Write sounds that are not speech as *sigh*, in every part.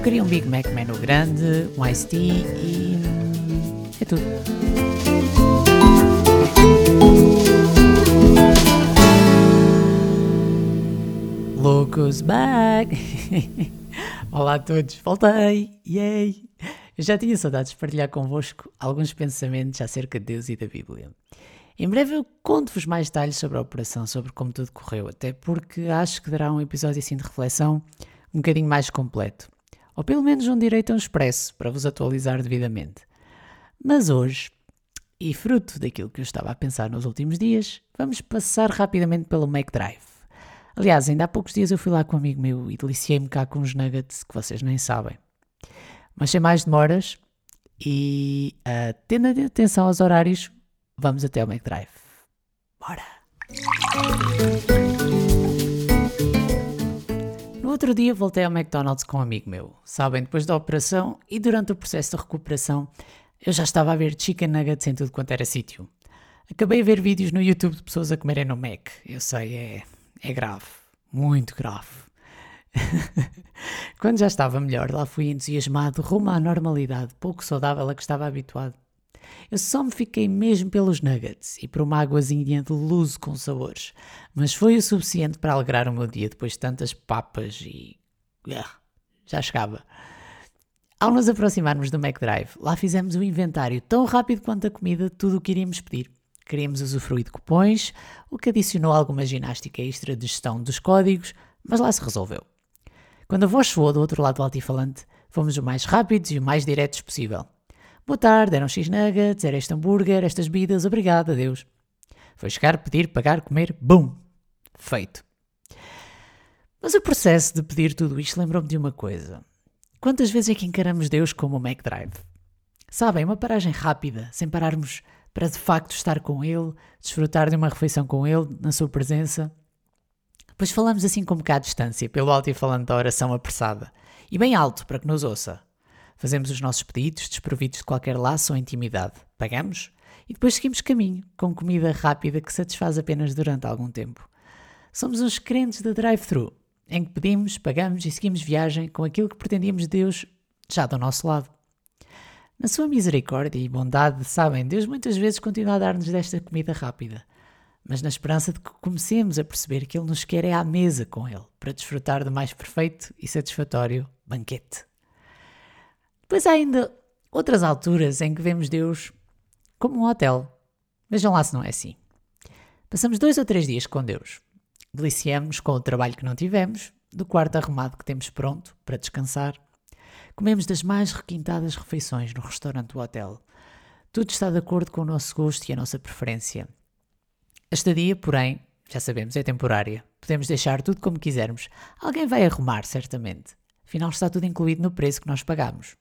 Eu queria um Big Mac menu grande, um Ice Tea e. é tudo. Loucos back! *laughs* Olá a todos, voltei! Yay! Eu já tinha saudades de partilhar convosco alguns pensamentos acerca de Deus e da Bíblia. Em breve eu conto-vos mais detalhes sobre a operação, sobre como tudo correu, até porque acho que dará um episódio assim de reflexão um bocadinho mais completo. Ou pelo menos um direito a um expresso para vos atualizar devidamente. Mas hoje, e fruto daquilo que eu estava a pensar nos últimos dias, vamos passar rapidamente pelo Mac Drive. Aliás, ainda há poucos dias eu fui lá com um amigo meu e deliciei-me cá com uns nuggets que vocês nem sabem. Mas sem mais demoras e uh, tendo atenção aos horários, vamos até o McDrive. Bora! Outro dia voltei ao McDonald's com um amigo meu. Sabem, depois da operação e durante o processo de recuperação, eu já estava a ver chicken nuggets em tudo quanto era sítio. Acabei a ver vídeos no YouTube de pessoas a comerem no Mac. Eu sei, é, é grave. Muito grave. *laughs* Quando já estava melhor, lá fui entusiasmado rumo à normalidade, pouco saudável a que estava habituado. Eu só me fiquei mesmo pelos nuggets e por uma águazinha de luz com sabores, mas foi o suficiente para alegrar o meu dia depois de tantas papas e. Já chegava. Ao nos aproximarmos do McDrive, lá fizemos um inventário tão rápido quanto a comida de tudo o que iríamos pedir. Queríamos usufruir de cupons, o que adicionou alguma ginástica extra de gestão dos códigos, mas lá se resolveu. Quando a voz soou do outro lado do altifalante, fomos o mais rápidos e o mais diretos possível. Boa tarde, eram X-Nuggets, era este hambúrguer, estas bebidas, obrigado, adeus. Foi chegar, pedir, pagar, comer, bum! Feito. Mas o processo de pedir tudo isto lembrou-me de uma coisa. Quantas vezes é que encaramos Deus como o McDrive? Sabem, uma paragem rápida, sem pararmos para de facto estar com Ele, desfrutar de uma refeição com Ele, na Sua presença. Pois falamos assim com um bocado de distância, pelo alto e falando da oração apressada, e bem alto para que nos ouça. Fazemos os nossos pedidos, desprovidos de qualquer laço ou intimidade. Pagamos e depois seguimos caminho, com comida rápida que satisfaz apenas durante algum tempo. Somos uns crentes de drive-thru, em que pedimos, pagamos e seguimos viagem com aquilo que pretendíamos de Deus já do nosso lado. Na sua misericórdia e bondade, sabem, Deus muitas vezes continua a dar-nos desta comida rápida, mas na esperança de que comecemos a perceber que Ele nos quer é à mesa com Ele, para desfrutar do mais perfeito e satisfatório banquete. Depois há ainda outras alturas em que vemos Deus como um hotel. Vejam lá se não é assim. Passamos dois ou três dias com Deus. Deliciamos com o trabalho que não tivemos, do quarto arrumado que temos pronto para descansar. Comemos das mais requintadas refeições no restaurante do hotel. Tudo está de acordo com o nosso gosto e a nossa preferência. A estadia, porém, já sabemos, é temporária. Podemos deixar tudo como quisermos. Alguém vai arrumar, certamente. Afinal, está tudo incluído no preço que nós pagamos.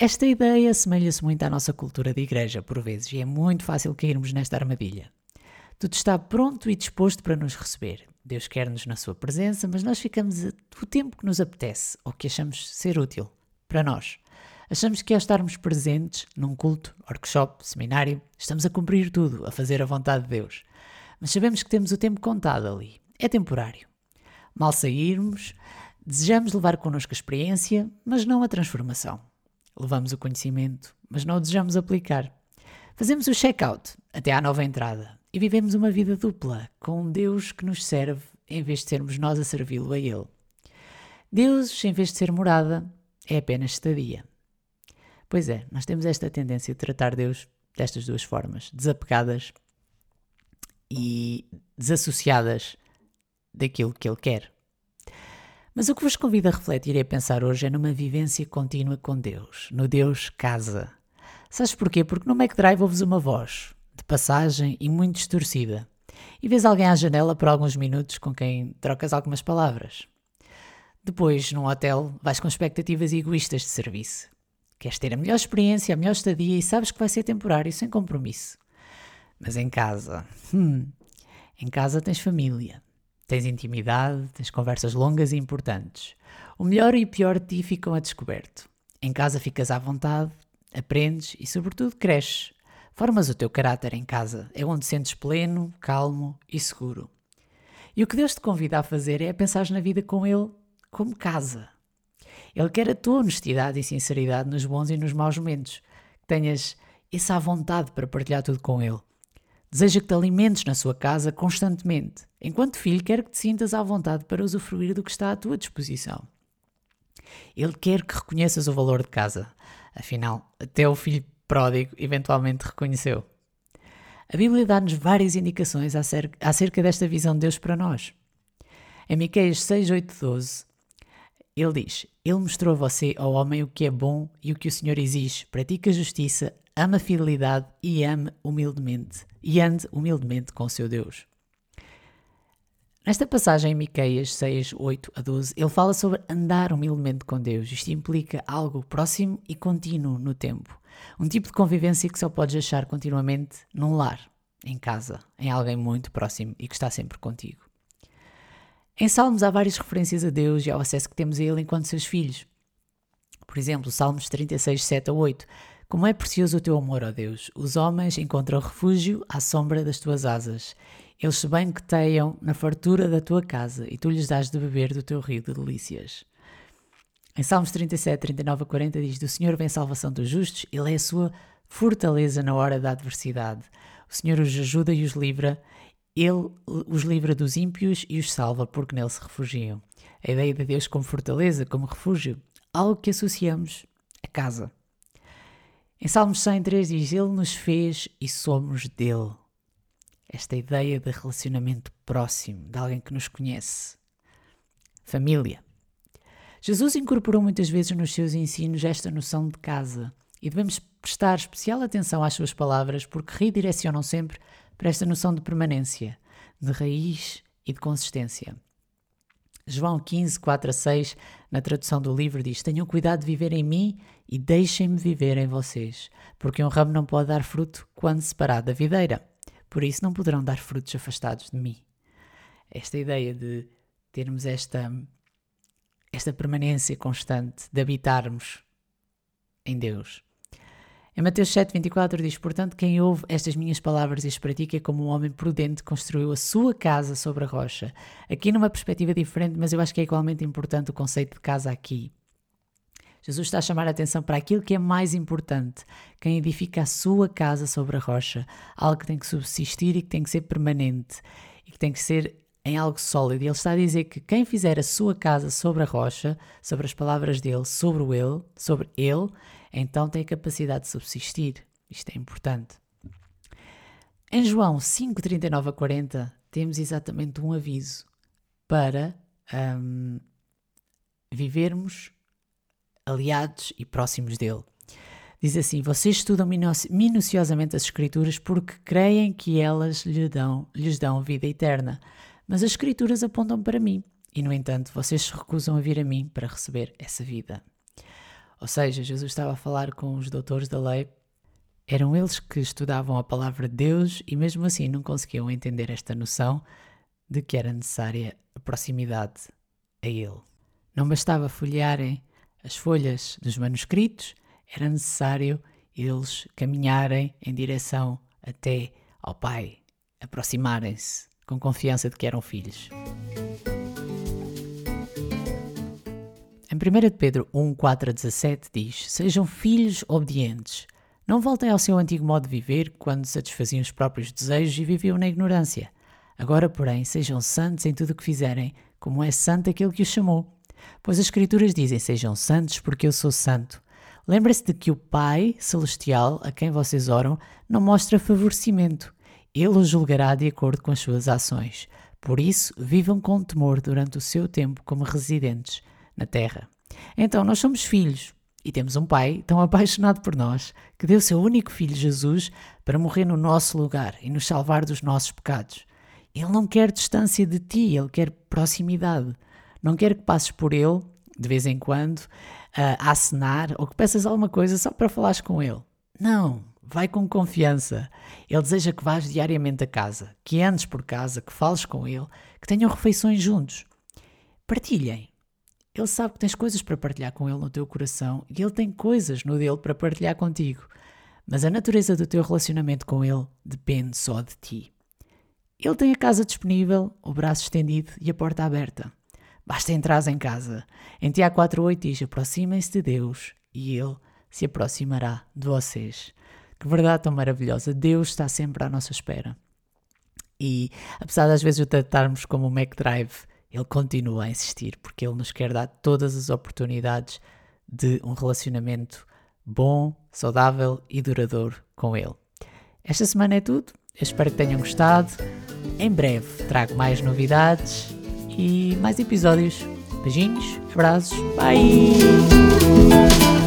Esta ideia assemelha-se muito à nossa cultura de igreja, por vezes, e é muito fácil cairmos nesta armadilha. Tudo está pronto e disposto para nos receber. Deus quer-nos na sua presença, mas nós ficamos o tempo que nos apetece ou que achamos ser útil para nós. Achamos que ao estarmos presentes num culto, workshop, seminário, estamos a cumprir tudo, a fazer a vontade de Deus. Mas sabemos que temos o tempo contado ali. É temporário. Mal sairmos, desejamos levar connosco a experiência, mas não a transformação. Levamos o conhecimento, mas não o desejamos aplicar. Fazemos o check-out até à nova entrada e vivemos uma vida dupla com um Deus que nos serve em vez de sermos nós a servi-lo a Ele. Deus, em vez de ser morada, é apenas estadia. Pois é, nós temos esta tendência de tratar Deus destas duas formas, desapegadas e desassociadas daquilo que Ele quer. Mas o que vos convido a refletir e a pensar hoje é numa vivência contínua com Deus, no Deus casa. Sabes porquê? Porque no McDrive ouves uma voz, de passagem e muito distorcida, e vês alguém à janela por alguns minutos com quem trocas algumas palavras. Depois, num hotel, vais com expectativas egoístas de serviço. Queres ter a melhor experiência, a melhor estadia e sabes que vai ser temporário, sem compromisso. Mas em casa, hum, em casa tens família, Tens intimidade, tens conversas longas e importantes. O melhor e o pior de ti ficam a descoberto. Em casa ficas à vontade, aprendes e, sobretudo, cresces. Formas o teu caráter em casa, é onde sentes pleno, calmo e seguro. E o que Deus te convida a fazer é a pensar na vida com Ele como casa. Ele quer a tua honestidade e sinceridade nos bons e nos maus momentos. Que tenhas essa vontade para partilhar tudo com Ele. Deseja que te alimentes na sua casa constantemente. Enquanto filho, quer que te sintas à vontade para usufruir do que está à tua disposição. Ele quer que reconheças o valor de casa. Afinal, até o filho pródigo eventualmente reconheceu. A Bíblia dá-nos várias indicações acerca desta visão de Deus para nós. Em Miqueias 6, 8, 12, ele diz: Ele mostrou a você, ao homem, o que é bom e o que o Senhor exige. Pratica a justiça, ama a fidelidade e ame humildemente. E ande humildemente com o seu Deus. Nesta passagem em Miqueias 6, 8 a 12, ele fala sobre andar humildemente com Deus. Isto implica algo próximo e contínuo no tempo. Um tipo de convivência que só podes achar continuamente num lar, em casa, em alguém muito próximo e que está sempre contigo. Em Salmos há várias referências a Deus e ao acesso que temos a Ele enquanto seus filhos. Por exemplo, Salmos 36, 7 a 8. Como é precioso o teu amor, ó Deus! Os homens encontram refúgio à sombra das tuas asas. Eles se banqueteiam na fartura da tua casa e tu lhes dás de beber do teu rio de delícias. Em Salmos 37, 39 a 40 diz: Do Senhor vem a salvação dos justos, Ele é a sua fortaleza na hora da adversidade. O Senhor os ajuda e os livra, Ele os livra dos ímpios e os salva, porque nele se refugiam. A ideia de Deus como fortaleza, como refúgio, algo que associamos a casa. Em Salmos 103 diz: Ele nos fez e somos dele esta ideia de relacionamento próximo, de alguém que nos conhece. Família. Jesus incorporou muitas vezes nos seus ensinos esta noção de casa e devemos prestar especial atenção às suas palavras porque redirecionam sempre para esta noção de permanência, de raiz e de consistência. João 15, 4 a 6, na tradução do livro, diz: Tenham cuidado de viver em mim e deixem-me viver em vocês, porque um ramo não pode dar fruto quando separado da videira por isso não poderão dar frutos afastados de mim. Esta ideia de termos esta, esta permanência constante, de habitarmos em Deus. Em Mateus 7,24 diz: Portanto, quem ouve estas minhas palavras e as pratica é como um homem prudente construiu a sua casa sobre a rocha. Aqui numa perspectiva diferente, mas eu acho que é igualmente importante o conceito de casa aqui. Jesus está a chamar a atenção para aquilo que é mais importante. Quem edifica a sua casa sobre a rocha, algo que tem que subsistir e que tem que ser permanente e que tem que ser em algo sólido. Ele está a dizer que quem fizer a sua casa sobre a rocha, sobre as palavras dele, sobre o ele, sobre ele, então tem a capacidade de subsistir. Isto é importante. Em João 5, 39 a 40, temos exatamente um aviso para um, vivermos aliados e próximos dele. Diz assim: Vocês estudam minuciosamente as Escrituras porque creem que elas lhes dão, lhes dão vida eterna. Mas as Escrituras apontam para mim, e no entanto vocês se recusam a vir a mim para receber essa vida. Ou seja, Jesus estava a falar com os doutores da lei. Eram eles que estudavam a palavra de Deus e, mesmo assim, não conseguiam entender esta noção de que era necessária a proximidade a Ele. Não bastava folhearem as folhas dos manuscritos, era necessário eles caminharem em direção até ao Pai, aproximarem-se com confiança de que eram filhos. 1 Pedro 1, 4 a 17 diz: Sejam filhos obedientes. Não voltem ao seu antigo modo de viver, quando satisfaziam os próprios desejos e viviam na ignorância. Agora, porém, sejam santos em tudo o que fizerem, como é santo aquele que os chamou. Pois as Escrituras dizem: Sejam santos, porque eu sou santo. Lembre-se de que o Pai Celestial, a quem vocês oram, não mostra favorecimento. Ele os julgará de acordo com as suas ações. Por isso, vivam com temor durante o seu tempo como residentes na terra. Então, nós somos filhos e temos um Pai tão *laughs* apaixonado por nós que deu seu único filho Jesus para morrer no nosso lugar e nos salvar dos nossos pecados. Ele não quer distância de ti, ele quer proximidade. Não quero que passes por ele, de vez em quando, a acenar ou que peças alguma coisa só para falares com ele. Não, vai com confiança. Ele deseja que vás diariamente a casa, que andes por casa, que fales com ele, que tenham refeições juntos. Partilhem. Ele sabe que tens coisas para partilhar com ele no teu coração e ele tem coisas no dele para partilhar contigo. Mas a natureza do teu relacionamento com ele depende só de ti. Ele tem a casa disponível, o braço estendido e a porta aberta. Basta entrar em casa. Em Tiago 4.8 diz, aproximem-se de Deus e Ele se aproximará de vocês. Que verdade tão maravilhosa. Deus está sempre à nossa espera. E apesar das vezes o tratarmos como o Mac Drive, Ele continua a insistir porque Ele nos quer dar todas as oportunidades de um relacionamento bom, saudável e duradouro com Ele. Esta semana é tudo. Eu espero que tenham gostado. Em breve trago mais novidades e mais episódios. Beijinhos, abraços, bye!